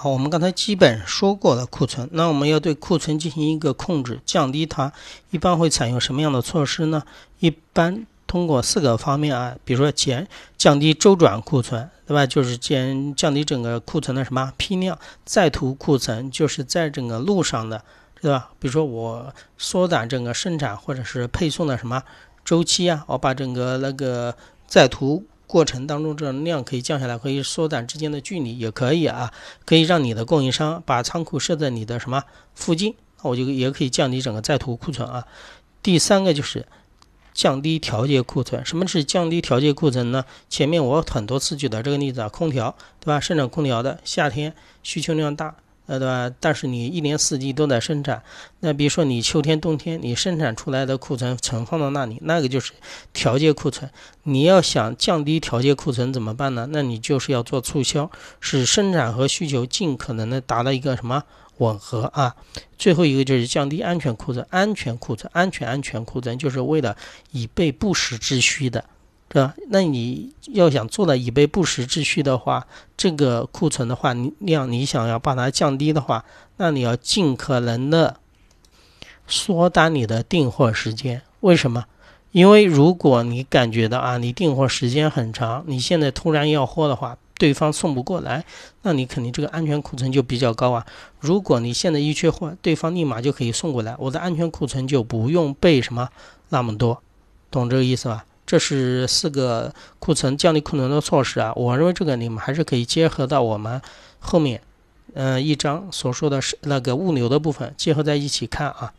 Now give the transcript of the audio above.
好，我们刚才基本说过了库存，那我们要对库存进行一个控制，降低它，一般会采用什么样的措施呢？一般通过四个方面啊，比如说减降低周转库存，对吧？就是减降低整个库存的什么批量，在途库存就是在整个路上的，对吧？比如说我缩短整个生产或者是配送的什么周期啊，我把整个那个在途。过程当中，这种量可以降下来，可以缩短之间的距离，也可以啊，可以让你的供应商把仓库设在你的什么附近，那我就也可以降低整个在途库存啊。第三个就是降低调节库存。什么是降低调节库存呢？前面我很多次举的这个例子啊，空调对吧？生产空调的夏天需求量大。呃，对吧？但是你一年四季都在生产，那比如说你秋天、冬天你生产出来的库存存放到那里，那个就是调节库存。你要想降低调节库存怎么办呢？那你就是要做促销，使生产和需求尽可能的达到一个什么吻合啊？最后一个就是降低安全库存，安全库存，安全安全库存，就是为了以备不时之需的。对吧？那你要想做到以备不时之需的话，这个库存的话你量你想要把它降低的话，那你要尽可能的缩短你的订货时间。为什么？因为如果你感觉到啊，你订货时间很长，你现在突然要货的话，对方送不过来，那你肯定这个安全库存就比较高啊。如果你现在一缺货，对方立马就可以送过来，我的安全库存就不用备什么那么多，懂这个意思吧？这是四个库存降低库存的措施啊，我认为这个你们还是可以结合到我们后面，嗯，一章所说的是那个物流的部分，结合在一起看啊。